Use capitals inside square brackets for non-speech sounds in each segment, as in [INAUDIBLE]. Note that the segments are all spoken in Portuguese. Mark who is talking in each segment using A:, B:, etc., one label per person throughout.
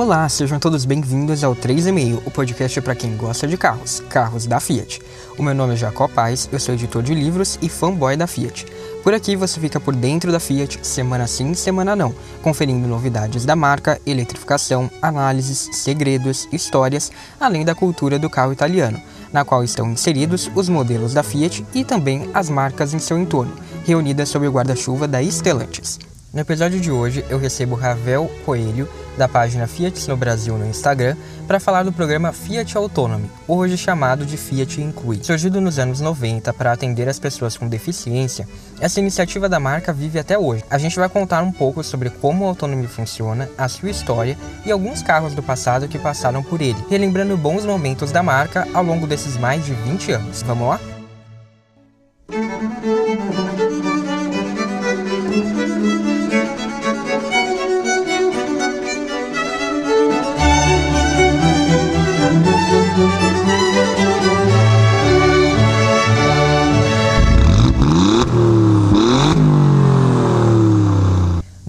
A: Olá, sejam todos bem-vindos ao 3,5, o podcast para quem gosta de carros, carros da Fiat. O meu nome é Jacó Paz, eu sou editor de livros e fanboy da Fiat. Por aqui você fica por dentro da Fiat, semana sim, semana não, conferindo novidades da marca, eletrificação, análises, segredos, histórias, além da cultura do carro italiano, na qual estão inseridos os modelos da Fiat e também as marcas em seu entorno, reunidas sob o guarda-chuva da Stellantis. No episódio de hoje, eu recebo Ravel Coelho, da página Fiat no Brasil no Instagram, para falar do programa Fiat Autonomy, hoje chamado de Fiat Inclui. Surgido nos anos 90 para atender as pessoas com deficiência, essa iniciativa da marca vive até hoje. A gente vai contar um pouco sobre como o Autonomy funciona, a sua história e alguns carros do passado que passaram por ele, relembrando bons momentos da marca ao longo desses mais de 20 anos. Vamos lá?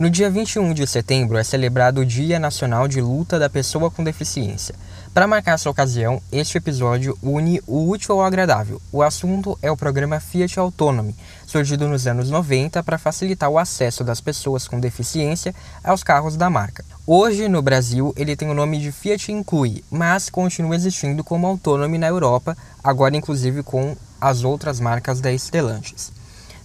A: No dia 21 de setembro é celebrado o Dia Nacional de Luta da Pessoa com Deficiência. Para marcar essa ocasião, este episódio une o útil ao agradável. O assunto é o programa Fiat Autonomy, surgido nos anos 90 para facilitar o acesso das pessoas com deficiência aos carros da marca. Hoje, no Brasil, ele tem o nome de Fiat Inclui, mas continua existindo como Autonomy na Europa, agora inclusive com as outras marcas da Stellantis.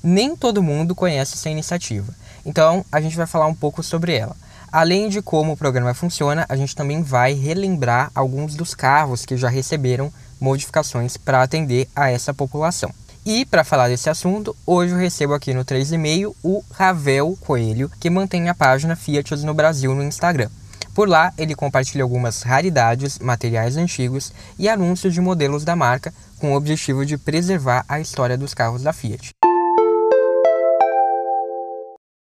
A: Nem todo mundo conhece essa iniciativa. Então, a gente vai falar um pouco sobre ela. Além de como o programa funciona, a gente também vai relembrar alguns dos carros que já receberam modificações para atender a essa população. E para falar desse assunto, hoje eu recebo aqui no 3,5 o Ravel Coelho, que mantém a página Fiat no Brasil no Instagram. Por lá, ele compartilha algumas raridades, materiais antigos e anúncios de modelos da marca, com o objetivo de preservar a história dos carros da Fiat.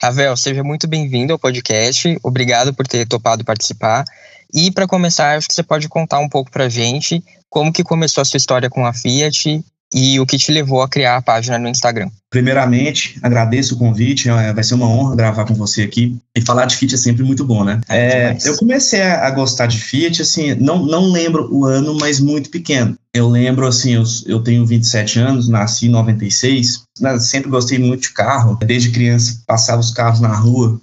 A: Ravel, seja muito bem-vindo ao podcast. Obrigado por ter topado participar. E para começar, acho que você pode contar um pouco para a gente como que começou a sua história com a Fiat e o que te levou a criar a página no Instagram.
B: Primeiramente, agradeço o convite, é, vai ser uma honra gravar com você aqui. E falar de Fiat é sempre muito bom, né? É, eu comecei a gostar de Fiat, assim, não, não lembro o ano, mas muito pequeno. Eu lembro, assim, eu, eu tenho 27 anos, nasci em 96, né, sempre gostei muito de carro. Desde criança, passava os carros na rua,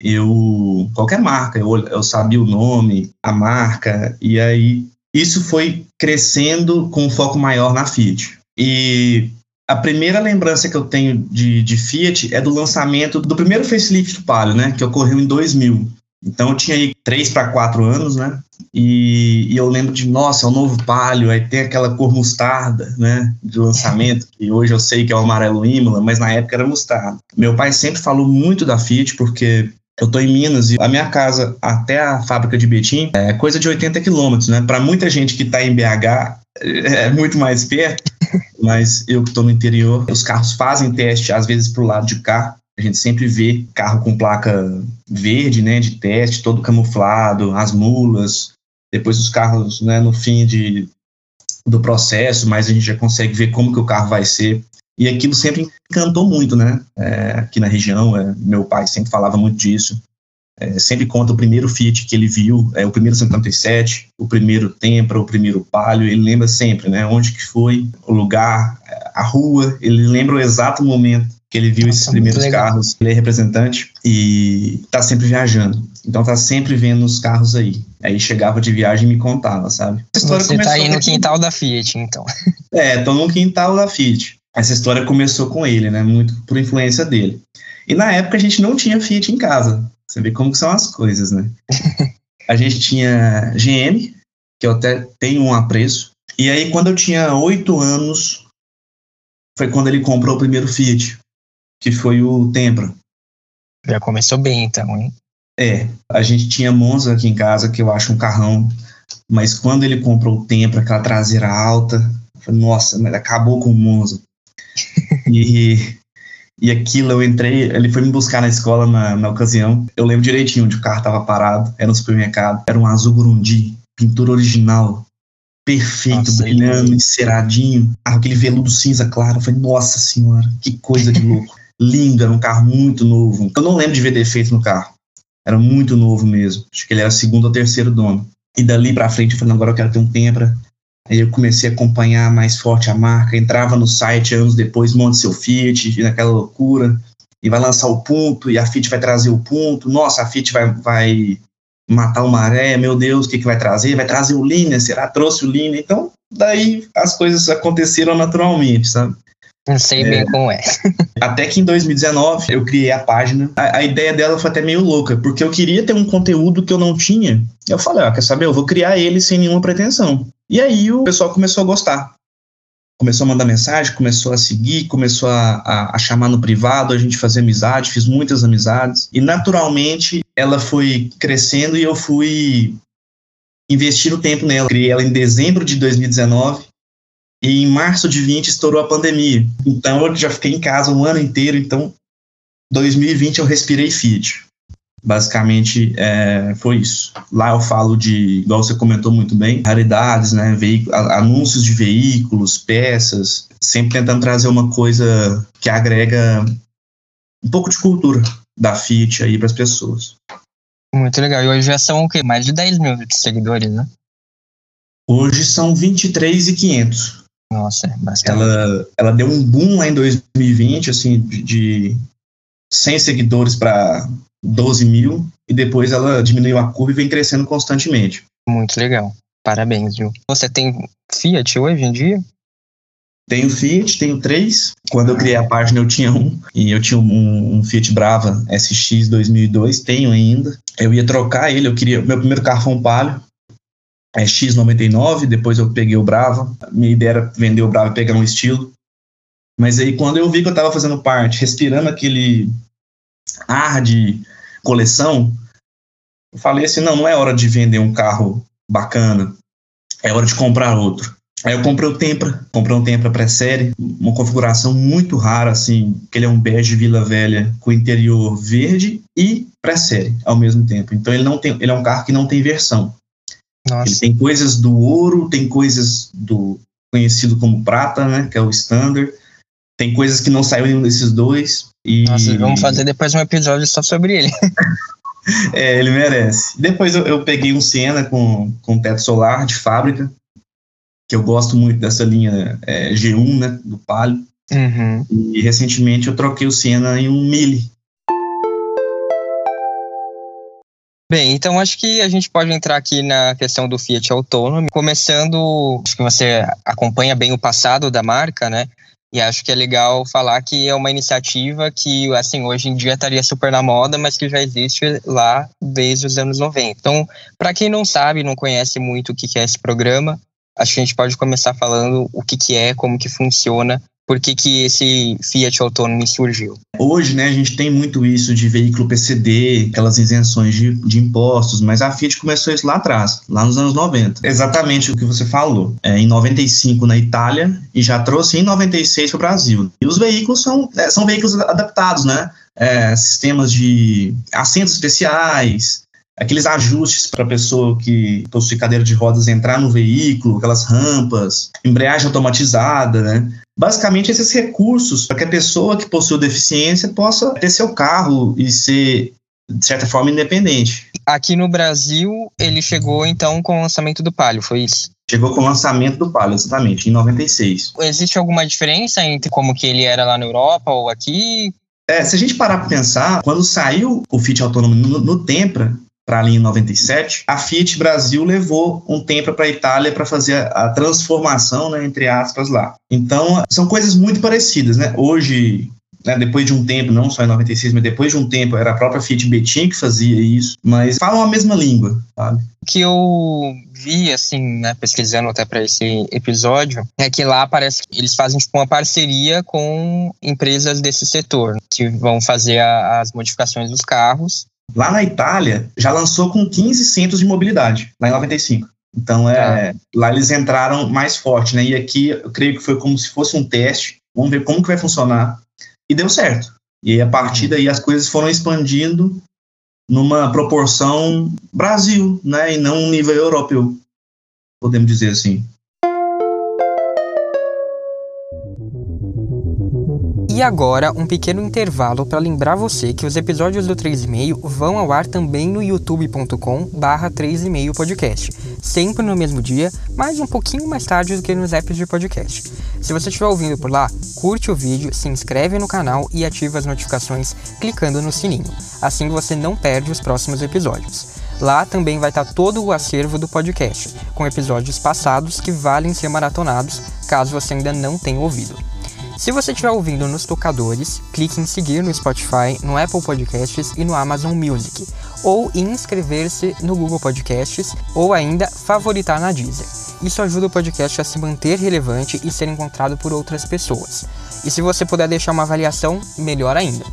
B: eu qualquer marca, eu, eu sabia o nome, a marca, e aí isso foi crescendo com um foco maior na Fiat. E a primeira lembrança que eu tenho de, de Fiat é do lançamento do primeiro facelift do Palio, né, que ocorreu em 2000. Então eu tinha aí 3 para 4 anos, né? E, e, eu lembro de, nossa, é o novo Palio, aí tem aquela cor mostarda, né, de lançamento, que hoje eu sei que é o amarelo Imola, mas na época era mostarda. Meu pai sempre falou muito da Fiat, porque eu tô em Minas e a minha casa até a fábrica de Betim é coisa de 80 quilômetros, né? Para muita gente que tá em BH é muito mais perto, mas eu que estou no interior, os carros fazem teste, às vezes, para o lado de cá. A gente sempre vê carro com placa verde, né, de teste, todo camuflado, as mulas. Depois os carros, né, no fim de, do processo, mas a gente já consegue ver como que o carro vai ser. E aquilo sempre encantou muito, né? É, aqui na região, é, meu pai sempre falava muito disso. É, sempre conta o primeiro Fiat que ele viu, é o primeiro 157, o primeiro Tempra, o primeiro Palio, ele lembra sempre, né, onde que foi, o lugar, a rua, ele lembra o exato momento que ele viu esses primeiros carros, ele é representante e tá sempre viajando, então tá sempre vendo os carros aí. Aí chegava de viagem e me contava, sabe?
A: Você tá aí no quintal da Fiat, então.
B: É, tô no quintal da Fiat. Essa história começou com ele, né, muito por influência dele. E na época a gente não tinha Fiat em casa. Você vê como são as coisas, né? [LAUGHS] a gente tinha GM, que eu até tenho um apreço. E aí, quando eu tinha oito anos, foi quando ele comprou o primeiro Fiat, que foi o Tempra.
A: Já começou bem, então, hein?
B: É, a gente tinha Monza aqui em casa, que eu acho um carrão, mas quando ele comprou o Tempra, aquela traseira alta, falei, nossa, mas acabou com o Monza. [LAUGHS] e e aquilo eu entrei, ele foi me buscar na escola na, na ocasião. Eu lembro direitinho onde o carro estava parado, era no supermercado, era um azul Gurundi, pintura original, perfeito, nossa, brilhando, enceradinho, aquele veludo cinza claro. Eu falei, nossa senhora, que coisa de louco. [LAUGHS] Lindo, era um carro muito novo. Eu não lembro de ver defeito no carro. Era muito novo mesmo. Acho que ele era segundo ou terceiro dono. E dali para frente eu falei, agora eu quero ter um Tempra. Aí eu comecei a acompanhar mais forte a marca, entrava no site anos depois, monte seu Fiat, naquela loucura, e vai lançar o ponto, e a Fiat vai trazer o ponto, nossa, a Fiat vai, vai matar o maré, meu Deus, o que, que vai trazer? Vai trazer o Linha, será? Trouxe o Linha, então daí as coisas aconteceram naturalmente, sabe?
A: Não sei bem é, como é. [LAUGHS]
B: até que em 2019 eu criei a página. A, a, ideia dela foi até meio louca, porque eu queria ter um conteúdo que eu não tinha. Eu falei, ó, quer saber? Eu vou criar ele sem nenhuma pretensão. E aí o pessoal começou a gostar. Começou a mandar mensagem, começou a seguir, começou a, a, a chamar no privado, a gente fazer amizade, fiz muitas amizades. E naturalmente ela foi crescendo e eu fui investir o tempo nela. Criei ela em dezembro de 2019 e em março de 20 estourou a pandemia. Então eu já fiquei em casa um ano inteiro. Então, 2020 eu respirei Fiat. Basicamente é, foi isso. Lá eu falo de, igual você comentou muito bem, raridades, né, anúncios de veículos, peças, sempre tentando trazer uma coisa que agrega um pouco de cultura da Fiat aí para as pessoas.
A: Muito legal. E hoje já são o quê? Mais de 10 mil seguidores, né?
B: Hoje são 23,500.
A: Nossa, é bastante.
B: Ela, ela deu um boom lá em 2020, assim, de, de 100 seguidores para 12 mil, e depois ela diminuiu a curva e vem crescendo constantemente.
A: Muito legal. Parabéns, viu? Você tem Fiat hoje em dia?
B: Tenho Fiat, tenho três. Quando eu criei a página eu tinha um, e eu tinha um, um Fiat Brava SX 2002, tenho ainda. Eu ia trocar ele, eu queria. Meu primeiro carro foi um Palio, é, X99, depois eu peguei o Brava. Minha ideia era vender o Brava e pegar um estilo. Mas aí quando eu vi que eu estava fazendo parte, respirando aquele ar de coleção, eu falei assim, não, não é hora de vender um carro bacana, é hora de comprar outro. Aí eu comprei o Tempra, comprei um Tempra pré-série, uma configuração muito rara, assim, que ele é um bege Vila Velha com interior verde e pré-série ao mesmo tempo. Então ele não tem, ele é um carro que não tem versão. Nossa. Ele tem coisas do ouro, tem coisas do conhecido como prata, né, que é o standard. Tem coisas que não saiu nenhum desses dois. E...
A: Nossa, vamos fazer depois um episódio só sobre ele. [LAUGHS]
B: é, ele merece. Depois eu, eu, peguei um Siena com, com teto solar de fábrica, que eu gosto muito dessa linha é, G1, né, do Palio. Uhum. E recentemente eu troquei o Siena em um Mille,
A: Bem, então acho que a gente pode entrar aqui na questão do Fiat autônomo, começando, acho que você acompanha bem o passado da marca, né? E acho que é legal falar que é uma iniciativa que, assim, hoje em dia estaria super na moda, mas que já existe lá desde os anos 90. Então, para quem não sabe, não conhece muito o que é esse programa, acho que a gente pode começar falando o que é, como que funciona por que, que esse Fiat autônomo surgiu?
B: Hoje, né, a gente tem muito isso de veículo PCD, aquelas isenções de, de impostos, mas a Fiat começou isso lá atrás, lá nos anos 90. Exatamente o que você falou. É, em 95 na Itália e já trouxe em 96 para o Brasil. E os veículos são, é, são veículos adaptados, né? É, sistemas de assentos especiais, aqueles ajustes para a pessoa que possui cadeira de rodas entrar no veículo, aquelas rampas, embreagem automatizada, né? Basicamente, esses recursos para que a pessoa que possui deficiência possa ter seu carro e ser, de certa forma, independente.
A: Aqui no Brasil, ele chegou então com o lançamento do Palio, foi isso?
B: Chegou com o lançamento do Palio, exatamente, em 96.
A: Existe alguma diferença entre como que ele era lá na Europa ou aqui?
B: É, se a gente parar para pensar, quando saiu o Fiat autônomo no, no Tempra, para ali em 97, a Fiat Brasil levou um tempo para a Itália para fazer a, a transformação, né, entre aspas, lá. Então, são coisas muito parecidas, né? Hoje, né, depois de um tempo, não só em 96, mas depois de um tempo, era a própria Fiat Betim que fazia isso, mas falam a mesma língua, sabe?
A: Que eu vi, assim, né, pesquisando até para esse episódio, é que lá parece que eles fazem tipo, uma parceria com empresas desse setor, que vão fazer a, as modificações dos carros
B: Lá na Itália, já lançou com 15 centros de mobilidade, lá em 95. Então, é, é. lá eles entraram mais forte, né? E aqui, eu creio que foi como se fosse um teste. Vamos ver como que vai funcionar. E deu certo. E aí, a partir uhum. daí, as coisas foram expandindo numa proporção Brasil, né? E não um nível europeu, podemos dizer assim.
A: E agora, um pequeno intervalo para lembrar você que os episódios do 3,5 vão ao ar também no youtube.com barra 3,5 podcast, sempre no mesmo dia, mas um pouquinho mais tarde do que nos apps de podcast. Se você estiver ouvindo por lá, curte o vídeo, se inscreve no canal e ativa as notificações clicando no sininho, assim você não perde os próximos episódios. Lá também vai estar todo o acervo do podcast, com episódios passados que valem ser maratonados caso você ainda não tenha ouvido. Se você estiver ouvindo nos tocadores, clique em seguir no Spotify, no Apple Podcasts e no Amazon Music, ou em inscrever-se no Google Podcasts, ou ainda favoritar na Deezer. Isso ajuda o podcast a se manter relevante e ser encontrado por outras pessoas. E se você puder deixar uma avaliação, melhor ainda.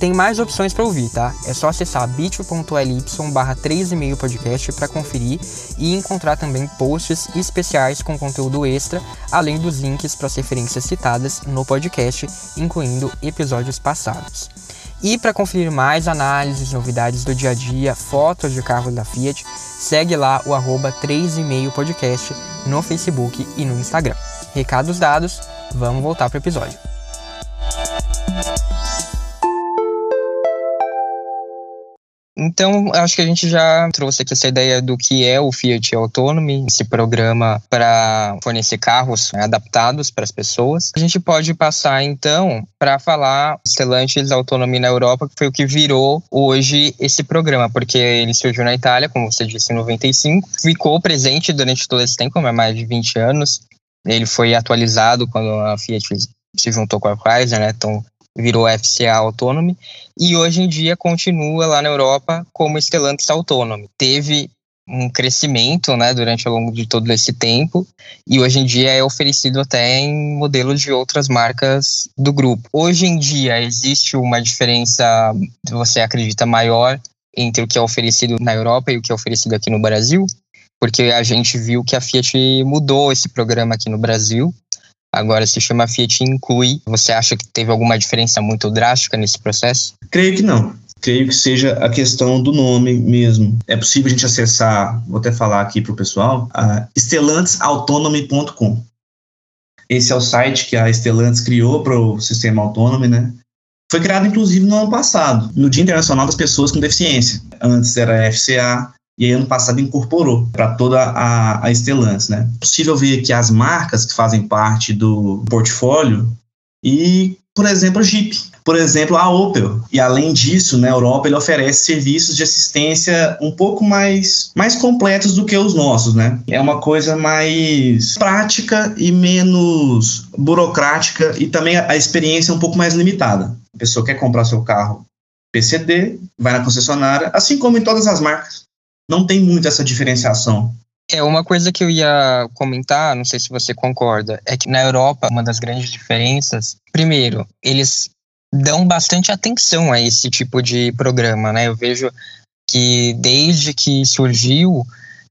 A: Tem mais opções para ouvir, tá? É só acessar bit.ly barra 3,5 podcast para conferir e encontrar também posts especiais com conteúdo extra, além dos links para as referências citadas no podcast, incluindo episódios passados. E para conferir mais análises, novidades do dia a dia, fotos de carros da Fiat, segue lá o arroba 3,5 podcast no Facebook e no Instagram. Recados dados, vamos voltar para o episódio. Então, acho que a gente já trouxe aqui essa ideia do que é o Fiat Autonomy, esse programa para fornecer carros né, adaptados para as pessoas. A gente pode passar, então, para falar Stellantis Autonomy na Europa, que foi o que virou hoje esse programa, porque ele surgiu na Itália, como você disse, em 95, ficou presente durante todo esse tempo, há mais de 20 anos. Ele foi atualizado quando a Fiat se juntou com a Chrysler, né? Então, virou FCA Autonomy, e hoje em dia continua lá na Europa como Stellantis Autonomy. Teve um crescimento né, durante ao longo de todo esse tempo e hoje em dia é oferecido até em modelos de outras marcas do grupo. Hoje em dia existe uma diferença, você acredita, maior entre o que é oferecido na Europa e o que é oferecido aqui no Brasil? Porque a gente viu que a Fiat mudou esse programa aqui no Brasil agora se chama Fiat Inclui. Você acha que teve alguma diferença muito drástica nesse processo?
B: Creio que não. Creio que seja a questão do nome mesmo. É possível a gente acessar, vou até falar aqui para o pessoal, a stellantisautonomy.com. Esse é o site que a Stellantis criou para o sistema autônomo, né? Foi criado, inclusive, no ano passado, no Dia Internacional das Pessoas com Deficiência. Antes era FCA, e aí ano passado incorporou para toda a, a Stellantis, né? É possível ver que as marcas que fazem parte do portfólio e, por exemplo, a Jeep, por exemplo, a Opel. E além disso, na Europa ele oferece serviços de assistência um pouco mais, mais completos do que os nossos, né? É uma coisa mais prática e menos burocrática e também a experiência é um pouco mais limitada. A pessoa quer comprar seu carro PCD, vai na concessionária, assim como em todas as marcas não tem muito essa diferenciação.
A: É uma coisa que eu ia comentar, não sei se você concorda, é que na Europa uma das grandes diferenças, primeiro, eles dão bastante atenção a esse tipo de programa, né? Eu vejo que desde que surgiu,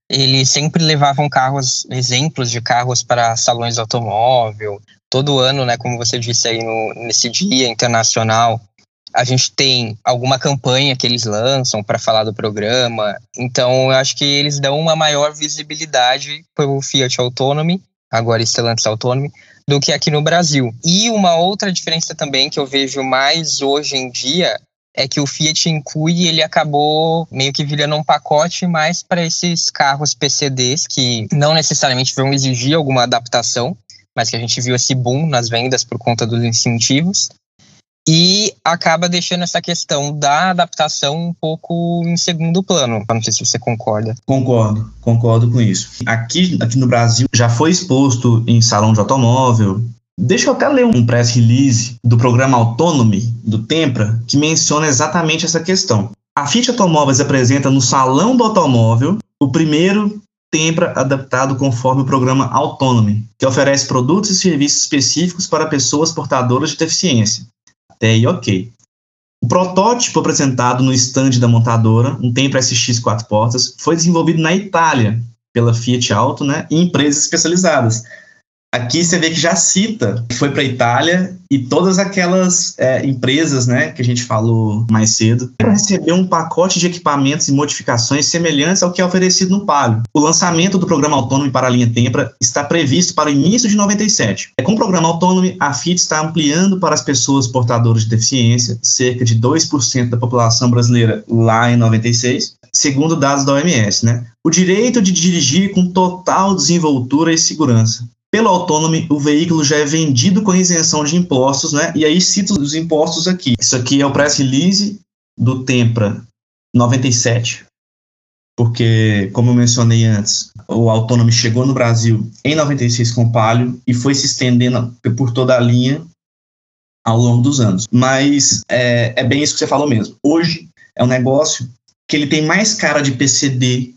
A: eles sempre levavam carros, exemplos de carros para salões de automóvel. Todo ano, né, como você disse aí no, nesse dia internacional, a gente tem alguma campanha que eles lançam para falar do programa. Então, eu acho que eles dão uma maior visibilidade para o Fiat Autonomy, agora Stellantis Autonomy, do que aqui no Brasil. E uma outra diferença também que eu vejo mais hoje em dia é que o Fiat Incui ele acabou meio que virando um pacote mais para esses carros PCDs que não necessariamente vão exigir alguma adaptação, mas que a gente viu esse boom nas vendas por conta dos incentivos e acaba deixando essa questão da adaptação um pouco em segundo plano. Não sei se você concorda.
B: Concordo, concordo com isso. Aqui, aqui no Brasil já foi exposto em salão de automóvel. Deixa eu até ler um press release do programa Autonomy do Tempra que menciona exatamente essa questão. A Fiat Automóveis apresenta no Salão do Automóvel o primeiro Tempra adaptado conforme o programa Autonomy, que oferece produtos e serviços específicos para pessoas portadoras de deficiência até aí ok. O protótipo apresentado no estande da montadora, um Tempra SX quatro portas, foi desenvolvido na Itália pela Fiat Auto né, e empresas especializadas. Aqui você vê que já cita foi para a Itália e todas aquelas é, empresas, né, que a gente falou mais cedo, para receber um pacote de equipamentos e modificações semelhantes ao que é oferecido no Palio. O lançamento do programa autônomo para a linha Tempra está previsto para o início de 97. É com o programa autônomo, a FIT está ampliando para as pessoas portadoras de deficiência, cerca de 2% da população brasileira lá em 96, segundo dados da OMS, né? O direito de dirigir com total desenvoltura e segurança pelo autônomo, o veículo já é vendido com isenção de impostos, né? E aí cito os impostos aqui. Isso aqui é o press release do Tempra 97, porque, como eu mencionei antes, o autônomo chegou no Brasil em 96 com Palio e foi se estendendo por toda a linha ao longo dos anos. Mas é, é bem isso que você falou mesmo. Hoje é um negócio que ele tem mais cara de PCD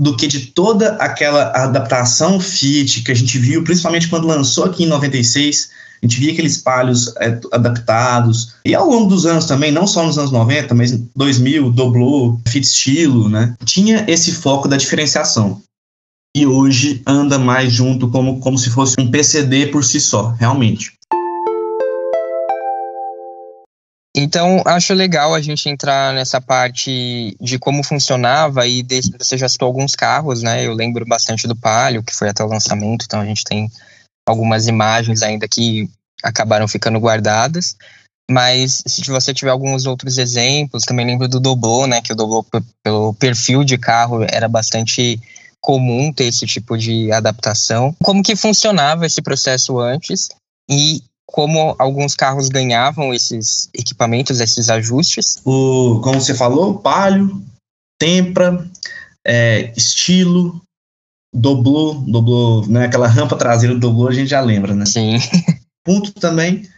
B: do que de toda aquela adaptação Fit que a gente viu, principalmente quando lançou aqui em 96. A gente via aqueles palhos é, adaptados. E ao longo dos anos também, não só nos anos 90, mas 2000, Doblô, Fit Estilo, né? Tinha esse foco da diferenciação. E hoje anda mais junto como, como se fosse um PCD por si só, realmente.
A: Então, acho legal a gente entrar nessa parte de como funcionava e de, você já citou alguns carros, né? Eu lembro bastante do Palio, que foi até o lançamento, então a gente tem algumas imagens ainda que acabaram ficando guardadas. Mas se você tiver alguns outros exemplos, também lembro do Doblô, né? Que o Doblô, pelo perfil de carro, era bastante comum ter esse tipo de adaptação. Como que funcionava esse processo antes e como alguns carros ganhavam esses equipamentos, esses ajustes.
B: O, como você falou, Palio, Tempra, é, estilo, doblô, doblô, né, aquela rampa traseira do doblô a gente já lembra, né?
A: Sim. [LAUGHS]
B: Ponto também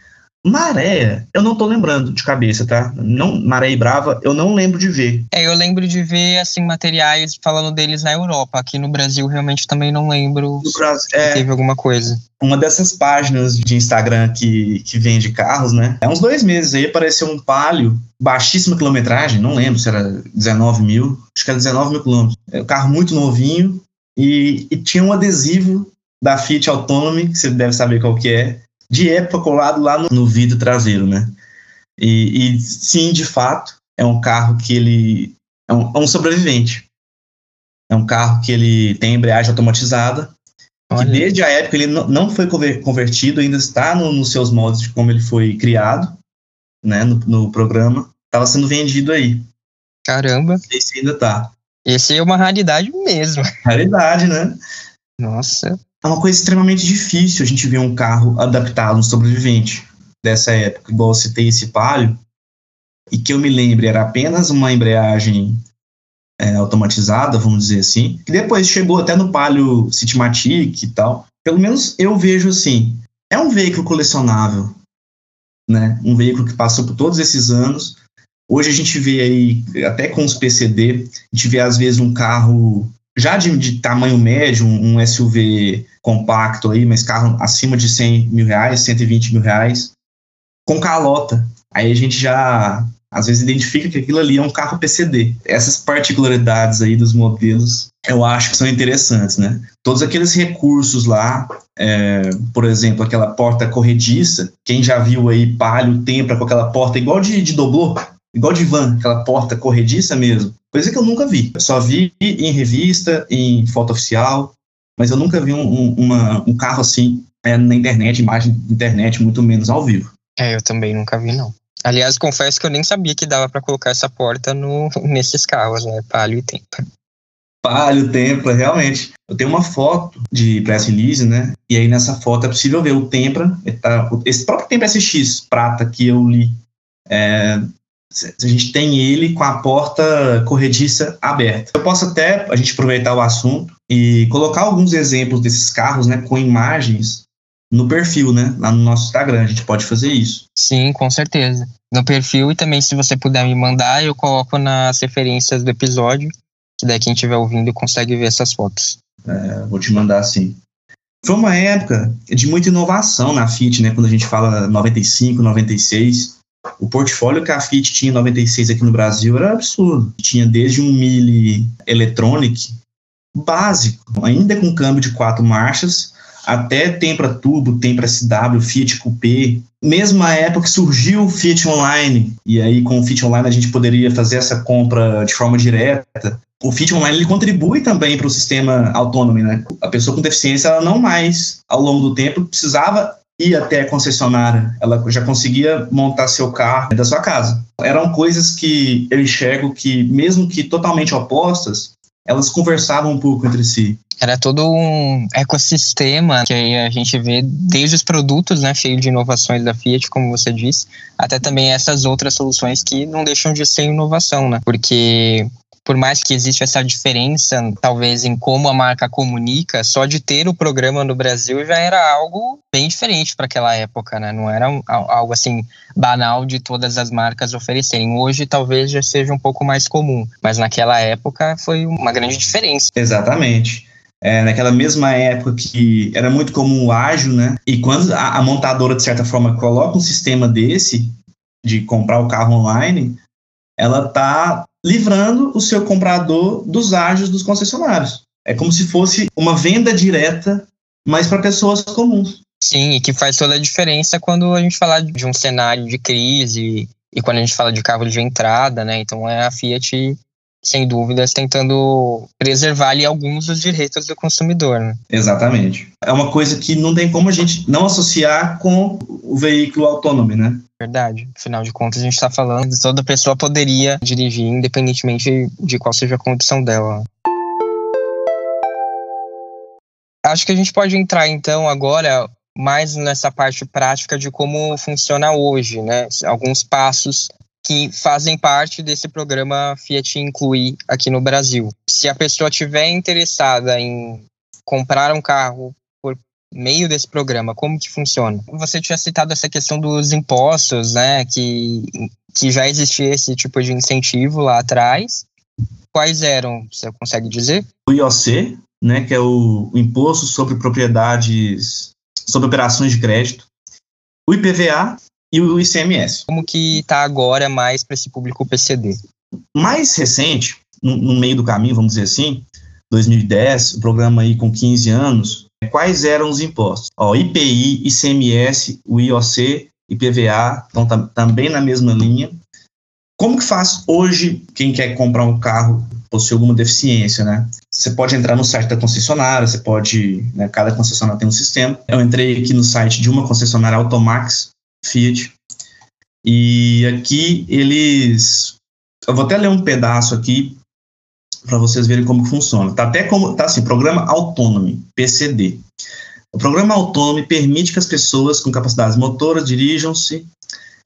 B: Maré, eu não tô lembrando de cabeça, tá? Não, Maré e Brava, eu não lembro de ver.
A: É, eu lembro de ver, assim, materiais falando deles na Europa. Aqui no Brasil, realmente, também não lembro no Brasil, se é, teve alguma coisa.
B: Uma dessas páginas de Instagram que, que vende carros, né? É uns dois meses aí apareceu um Palio, baixíssima quilometragem, não lembro se era 19 mil, acho que era 19 mil quilômetros. É um carro muito novinho e, e tinha um adesivo da Fiat Autonomy, que você deve saber qual que é, de época colado lá no, no vidro traseiro, né? E, e, sim, de fato, é um carro que ele é um, é um, sobrevivente. É um carro que ele tem embreagem automatizada, Olha. que desde a época ele não foi convertido, ainda está no, nos seus modos de como ele foi criado, né, no, no programa. Estava sendo vendido aí.
A: Caramba.
B: Esse ainda tá.
A: Esse é uma raridade mesmo.
B: Raridade, né?
A: Nossa
B: é uma coisa extremamente difícil a gente ver um carro adaptado, um sobrevivente dessa época, igual eu citei esse Palio, e que eu me lembre era apenas uma embreagem é, automatizada, vamos dizer assim, que depois chegou até no Palio Citymatic e tal. Pelo menos eu vejo assim, é um veículo colecionável, né? Um veículo que passou por todos esses anos. Hoje a gente vê aí, até com os PCD, a gente vê às vezes um carro já de, de tamanho médio, um, SUV compacto aí, mas carro acima de 100 mil reais, 120 mil reais, com calota. Aí a gente já, às vezes, identifica que aquilo ali é um carro PCD. Essas particularidades aí dos modelos, eu acho que são interessantes, né? Todos aqueles recursos lá, é, por exemplo, aquela porta corrediça, quem já viu aí Palio, Tempra com aquela porta igual de, de doblô, igual de van, aquela porta corrediça mesmo, Coisa que eu nunca vi. Eu só vi em revista, em foto oficial, mas eu nunca vi um, um, uma, um carro assim é, na internet, imagem de internet, muito menos ao vivo.
A: É, eu também nunca vi, não. Aliás, confesso que eu nem sabia que dava para colocar essa porta no, [LAUGHS] nesses carros, né? Palio e Tempra.
B: Palio, Tempra, realmente. Eu tenho uma foto de press release, né? E aí nessa foto é possível ver o Tempra, tá, esse próprio Tempra SX prata que eu li, é, a gente tem ele com a porta corrediça aberta. Eu posso até a gente aproveitar o assunto e colocar alguns exemplos desses carros, né, com imagens no perfil, né, lá no nosso Instagram. A gente pode fazer isso.
A: Sim, com certeza. No perfil e também se você puder me mandar, eu coloco nas referências do episódio, que daí quem estiver ouvindo consegue ver essas fotos.
B: É, vou te mandar sim. Foi uma época de muita inovação na Fit, né, quando a gente fala 95, 96 o portfólio que a Fiat tinha em 96 aqui no Brasil era absurdo. Tinha desde um Mille Electronic básico, ainda com câmbio de quatro marchas, até Tempra Turbo, Tempra SW, Fiat Coupé, mesmo a época que surgiu o Fiat Online, e aí com o Fiat Online a gente poderia fazer essa compra de forma direta. O Fiat Online ele contribui também para o sistema autônomo, né? A pessoa com deficiência, ela não mais, ao longo do tempo, precisava ir até a concessionária, ela já conseguia montar seu carro da sua casa. Eram coisas que eu enxergo que, mesmo que totalmente opostas, elas conversavam um pouco entre si.
A: Era todo um ecossistema que a gente vê desde os produtos, né, cheio de inovações da Fiat, como você disse, até também essas outras soluções que não deixam de ser inovação, né? Porque por mais que exista essa diferença, talvez, em como a marca comunica, só de ter o programa no Brasil já era algo bem diferente para aquela época, né? Não era algo assim banal de todas as marcas oferecerem. Hoje talvez já seja um pouco mais comum, mas naquela época foi uma grande diferença.
B: Exatamente. É, naquela mesma época que era muito comum o ágil, né? E quando a, a montadora, de certa forma, coloca um sistema desse, de comprar o carro online, ela está livrando o seu comprador dos ágios dos concessionários. É como se fosse uma venda direta, mas para pessoas comuns.
A: Sim, e que faz toda a diferença quando a gente fala de um cenário de crise e quando a gente fala de carro de entrada, né? Então é a Fiat sem dúvidas, tentando preservar ali alguns dos direitos do consumidor. Né?
B: Exatamente. É uma coisa que não tem como a gente não associar com o veículo autônomo, né?
A: Verdade. Afinal de contas, a gente está falando de toda pessoa poderia dirigir, independentemente de qual seja a condição dela. Acho que a gente pode entrar então agora mais nessa parte prática de como funciona hoje, né? Alguns passos que fazem parte desse programa Fiat Inclui aqui no Brasil. Se a pessoa tiver interessada em comprar um carro por meio desse programa, como que funciona? Você tinha citado essa questão dos impostos, né, que, que já existia esse tipo de incentivo lá atrás. Quais eram, você consegue dizer?
B: O IOC, né, que é o Imposto sobre Propriedades, sobre Operações de Crédito. O IPVA, e o ICMS.
A: Como que está agora mais para esse público PCD?
B: Mais recente, no, no, meio do caminho, vamos dizer assim, 2010, o programa aí com 15 anos, quais eram os impostos? Ó, IPI, ICMS, o IOC, IPVA, então tá, também na mesma linha. Como que faz hoje quem quer comprar um carro possui alguma deficiência, né? Você pode entrar no site da concessionária, você pode, né, cada concessionária tem um sistema. Eu entrei aqui no site de uma concessionária Automax, Fiat. E aqui eles. Eu vou até ler um pedaço aqui para vocês verem como funciona. Tá até como tá assim, programa autônomo, PCD. O programa autônomo permite que as pessoas com capacidades motoras dirijam-se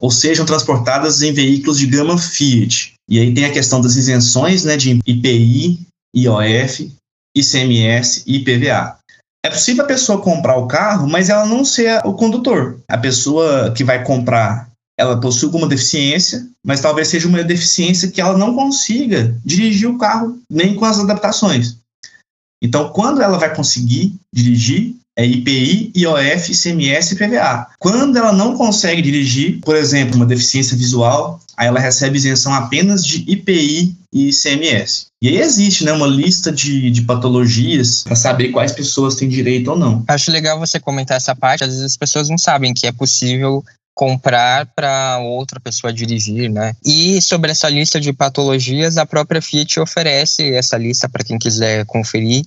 B: ou sejam transportadas em veículos de gama Fiat. E aí tem a questão das isenções, né, de IPI, IOF, ICMS e IPVA. É possível a pessoa comprar o carro, mas ela não ser o condutor. A pessoa que vai comprar, ela possui alguma deficiência, mas talvez seja uma deficiência que ela não consiga dirigir o carro nem com as adaptações. Então, quando ela vai conseguir dirigir, é IPI, IOF, ICMS e PVA. Quando ela não consegue dirigir, por exemplo, uma deficiência visual, aí ela recebe isenção apenas de IPI e ICMS. E aí existe né, uma lista de, de patologias para saber quais pessoas têm direito ou não.
A: Acho legal você comentar essa parte, às vezes as pessoas não sabem que é possível comprar para outra pessoa dirigir, né? E sobre essa lista de patologias, a própria Fiat oferece essa lista para quem quiser conferir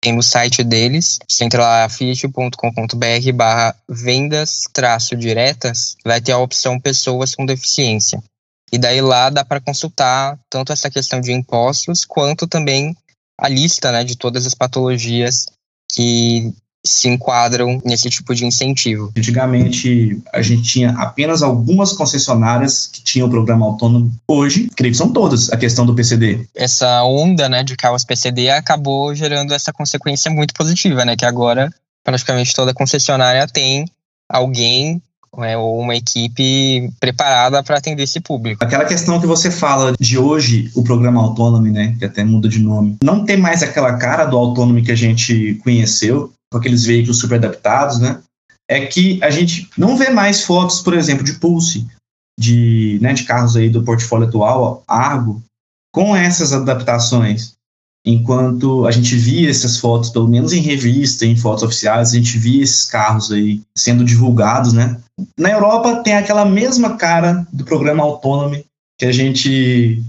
A: tem no site deles. Você entra lá, fiat.com.br barra vendas traço diretas, vai ter a opção pessoas com deficiência. E daí lá dá para consultar tanto essa questão de impostos, quanto também a lista né, de todas as patologias que se enquadram nesse tipo de incentivo.
B: Antigamente, a gente tinha apenas algumas concessionárias que tinham o programa autônomo. Hoje, creio que são todas a questão do PCD.
A: Essa onda né, de carros PCD acabou gerando essa consequência muito positiva, né? Que agora praticamente toda concessionária tem alguém é, ou uma equipe preparada para atender esse público.
B: Aquela questão que você fala de hoje, o programa autônomo, né, que até muda de nome, não tem mais aquela cara do autônomo que a gente conheceu, com aqueles veículos super adaptados, né? É que a gente não vê mais fotos, por exemplo, de Pulse, de, né, de carros aí do portfólio atual, Argo, com essas adaptações. Enquanto a gente via essas fotos, pelo menos em revista, em fotos oficiais, a gente via esses carros aí sendo divulgados, né? Na Europa tem aquela mesma cara do programa Autonomy que a gente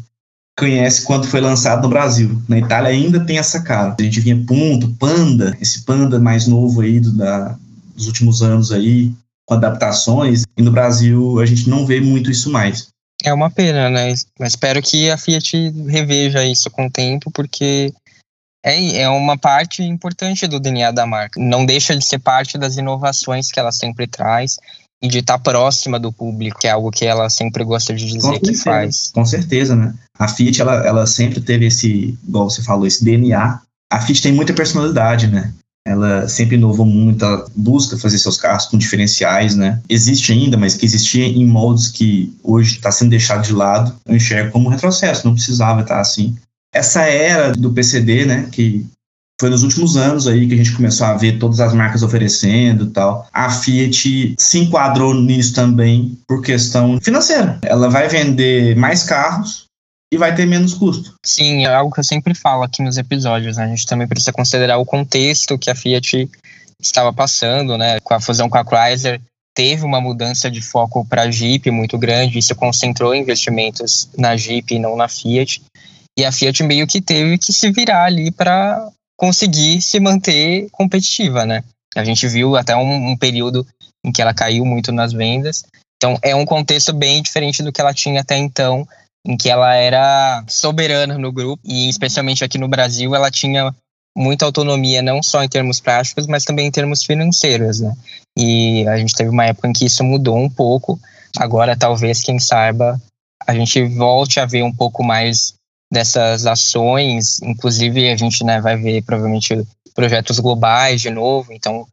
B: conhece quando foi lançado no Brasil. Na Itália ainda tem essa cara. A gente vinha Punto, Panda, esse Panda mais novo aí do, da, dos últimos anos aí, com adaptações, e no Brasil a gente não vê muito isso mais.
A: É uma pena, né? Mas espero que a Fiat reveja isso com o tempo, porque é, é uma parte importante do DNA da marca. Não deixa de ser parte das inovações que ela sempre traz e de estar próxima do público, que é algo que ela sempre gosta de dizer que faz.
B: Com certeza, né? A Fiat, ela, ela sempre teve esse, igual você falou, esse DNA. A Fiat tem muita personalidade, né? Ela sempre inovou muito, ela busca fazer seus carros com diferenciais, né? Existe ainda, mas que existia em moldes que hoje está sendo deixado de lado, eu enxergo como um retrocesso, não precisava estar assim. Essa era do PCD, né, que foi nos últimos anos aí que a gente começou a ver todas as marcas oferecendo tal. A Fiat se enquadrou nisso também por questão financeira. Ela vai vender mais carros e vai ter menos custo.
A: Sim, é algo que eu sempre falo aqui nos episódios. Né? A gente também precisa considerar o contexto que a Fiat estava passando, né? Com a fusão com a Chrysler, teve uma mudança de foco para a Jeep muito grande. Isso concentrou investimentos na Jeep e não na Fiat. E a Fiat meio que teve que se virar ali para conseguir se manter competitiva, né? A gente viu até um, um período em que ela caiu muito nas vendas. Então é um contexto bem diferente do que ela tinha até então, em que ela era soberana no grupo e especialmente aqui no Brasil ela tinha muita autonomia não só em termos práticos, mas também em termos financeiros, né? E a gente teve uma época em que isso mudou um pouco. Agora talvez quem saiba a gente volte a ver um pouco mais dessas ações. Inclusive, a gente né, vai ver provavelmente projetos globais de novo, então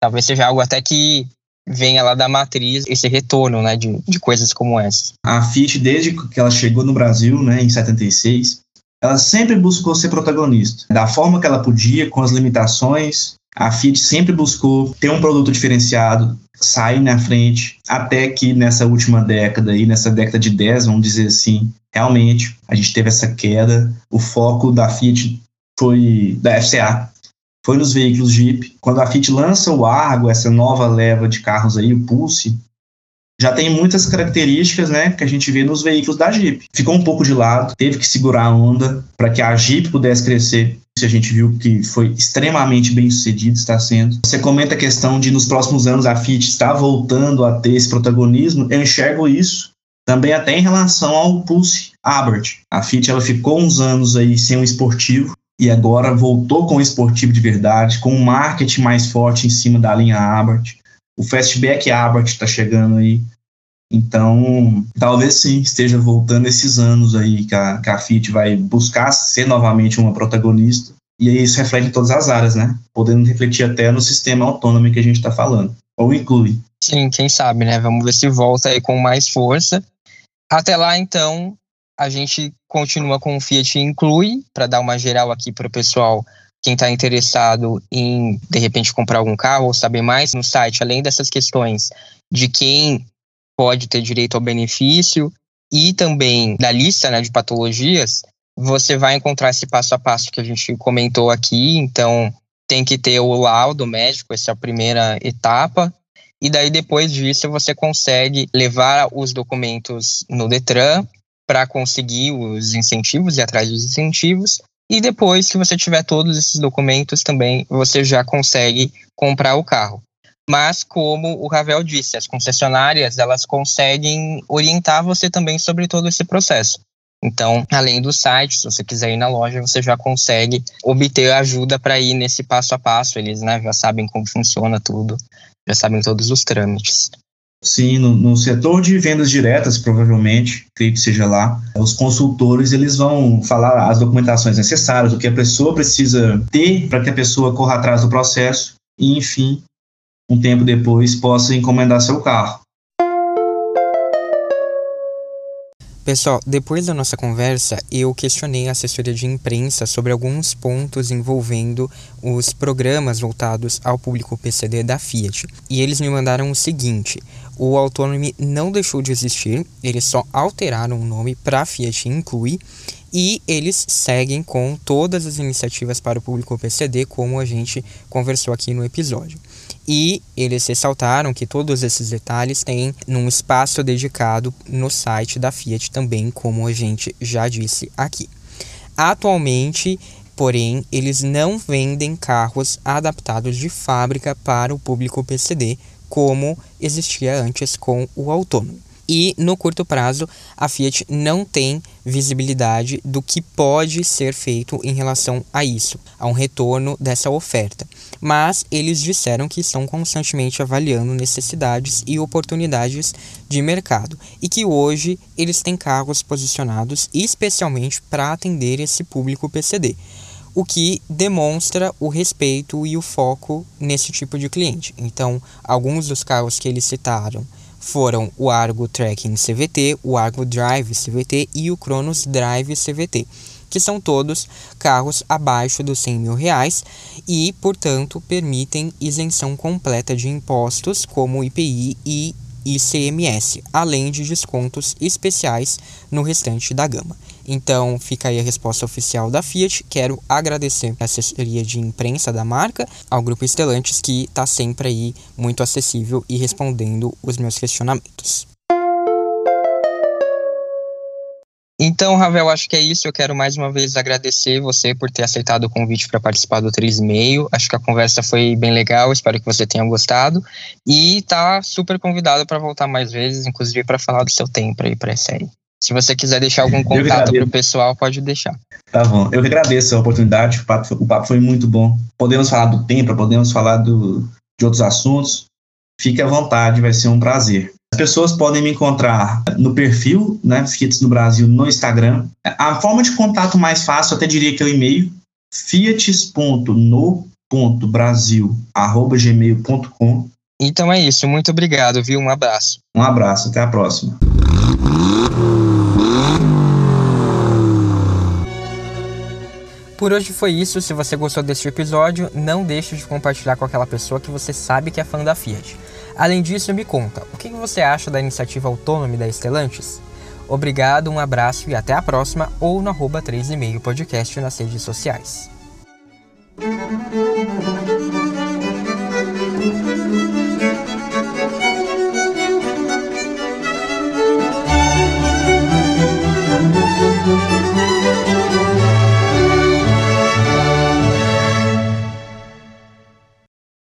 A: talvez seja algo até que venha lá da matriz esse retorno né, de, de coisas como essa.
B: A Fiat, desde que ela chegou no Brasil, né, em 76, ela sempre buscou ser protagonista. Da forma que ela podia, com as limitações, a Fiat sempre buscou ter um produto diferenciado, sair na frente, até que nessa última década, aí, nessa década de 10, vamos dizer assim, realmente a gente teve essa queda. O foco da Fiat foi da FCA, foi nos veículos Jeep. Quando a Fiat lança o Argo, essa nova leva de carros aí, o Pulse, já tem muitas características, né, que a gente vê nos veículos da Jeep. Ficou um pouco de lado, teve que segurar a onda para que a Jeep pudesse crescer. Isso a gente viu que foi extremamente bem sucedido, está sendo. Você comenta a questão de nos próximos anos a Fiat está voltando a ter esse protagonismo. Eu enxergo isso também até em relação ao Pulse Abarth. A Fiat ela ficou uns anos aí sem um esportivo e agora voltou com o esportivo de verdade, com um marketing mais forte em cima da linha Abarth. O Fastback Abarth está chegando aí. Então, talvez sim esteja voltando esses anos aí que a, que a Fiat vai buscar ser novamente uma protagonista. E aí isso reflete em todas as áreas, né? Podendo refletir até no sistema autônomo que a gente está falando. Ou inclui.
A: Sim, quem sabe, né? Vamos ver se volta aí com mais força. Até lá, então, a gente continua com o Fiat Inclui, para dar uma geral aqui para o pessoal, quem está interessado em, de repente, comprar algum carro ou saber mais no site, além dessas questões de quem pode ter direito ao benefício e também da lista né, de patologias, você vai encontrar esse passo a passo que a gente comentou aqui. Então, tem que ter o laudo médico, essa é a primeira etapa. E daí, depois disso, você consegue levar os documentos no Detran para conseguir os incentivos e atrás dos incentivos. E depois que você tiver todos esses documentos também, você já consegue comprar o carro. Mas como o Ravel disse, as concessionárias elas conseguem orientar você também sobre todo esse processo. Então, além do site, se você quiser ir na loja, você já consegue obter ajuda para ir nesse passo a passo. Eles né, já sabem como funciona tudo já sabem todos os trâmites.
B: Sim, no, no, setor de vendas diretas, provavelmente, que seja lá, os consultores eles vão falar as documentações necessárias, o que a pessoa precisa ter para que a pessoa corra atrás do processo e, enfim, um tempo depois possa encomendar seu carro.
A: Pessoal, depois da nossa conversa, eu questionei a assessoria de imprensa sobre alguns pontos envolvendo os programas voltados ao público PCD da Fiat. E eles me mandaram o seguinte: o Autonomy não deixou de existir, eles só alteraram o nome para Fiat Inclui E eles seguem com todas as iniciativas para o público PCD, como a gente conversou aqui no episódio. E eles ressaltaram que todos esses detalhes têm num espaço dedicado no site da Fiat também, como a gente já disse aqui. Atualmente, porém, eles não vendem carros adaptados de fábrica para o público PCD, como existia antes com o autônomo. E no curto prazo, a Fiat não tem visibilidade do que pode ser feito em relação a isso, a um retorno dessa oferta. Mas eles disseram que estão constantemente avaliando necessidades e oportunidades de mercado e que hoje eles têm carros posicionados especialmente para atender esse público PCD o que demonstra o respeito e o foco nesse tipo de cliente. Então, alguns dos carros que eles citaram foram o Argo Tracking CVT, o Argo Drive CVT e o Cronos Drive CVT, que são todos carros abaixo dos 100 mil reais e, portanto, permitem isenção completa de impostos como IPI e ICMS, além de descontos especiais no restante da gama. Então fica aí a resposta oficial da Fiat. Quero agradecer a assessoria de imprensa da marca, ao Grupo Estelantes, que está sempre aí muito acessível e respondendo os meus questionamentos. Então, Ravel, acho que é isso. Eu quero mais uma vez agradecer você por ter aceitado o convite para participar do 3,5. Acho que a conversa foi bem legal, espero que você tenha gostado. E tá super convidado para voltar mais vezes, inclusive para falar do seu tempo aí para a série. Se você quiser deixar algum contato para o pessoal, pode deixar.
B: Tá bom. Eu agradeço a oportunidade. O papo, o papo foi muito bom. Podemos falar do tempo, podemos falar do, de outros assuntos. Fique à vontade, vai ser um prazer. As pessoas podem me encontrar no perfil, né, Fiat no Brasil, no Instagram. A forma de contato mais fácil, até diria que é o e-mail, fiat.no.brasil.gmail.com
A: Então é isso, muito obrigado, viu? Um abraço.
B: Um abraço, até a próxima.
A: Por hoje foi isso. Se você gostou deste episódio, não deixe de compartilhar com aquela pessoa que você sabe que é fã da Fiat. Além disso, me conta, o que você acha da iniciativa autônoma da Estelantes? Obrigado, um abraço e até a próxima ou no arroba 3 e meio podcast nas redes sociais.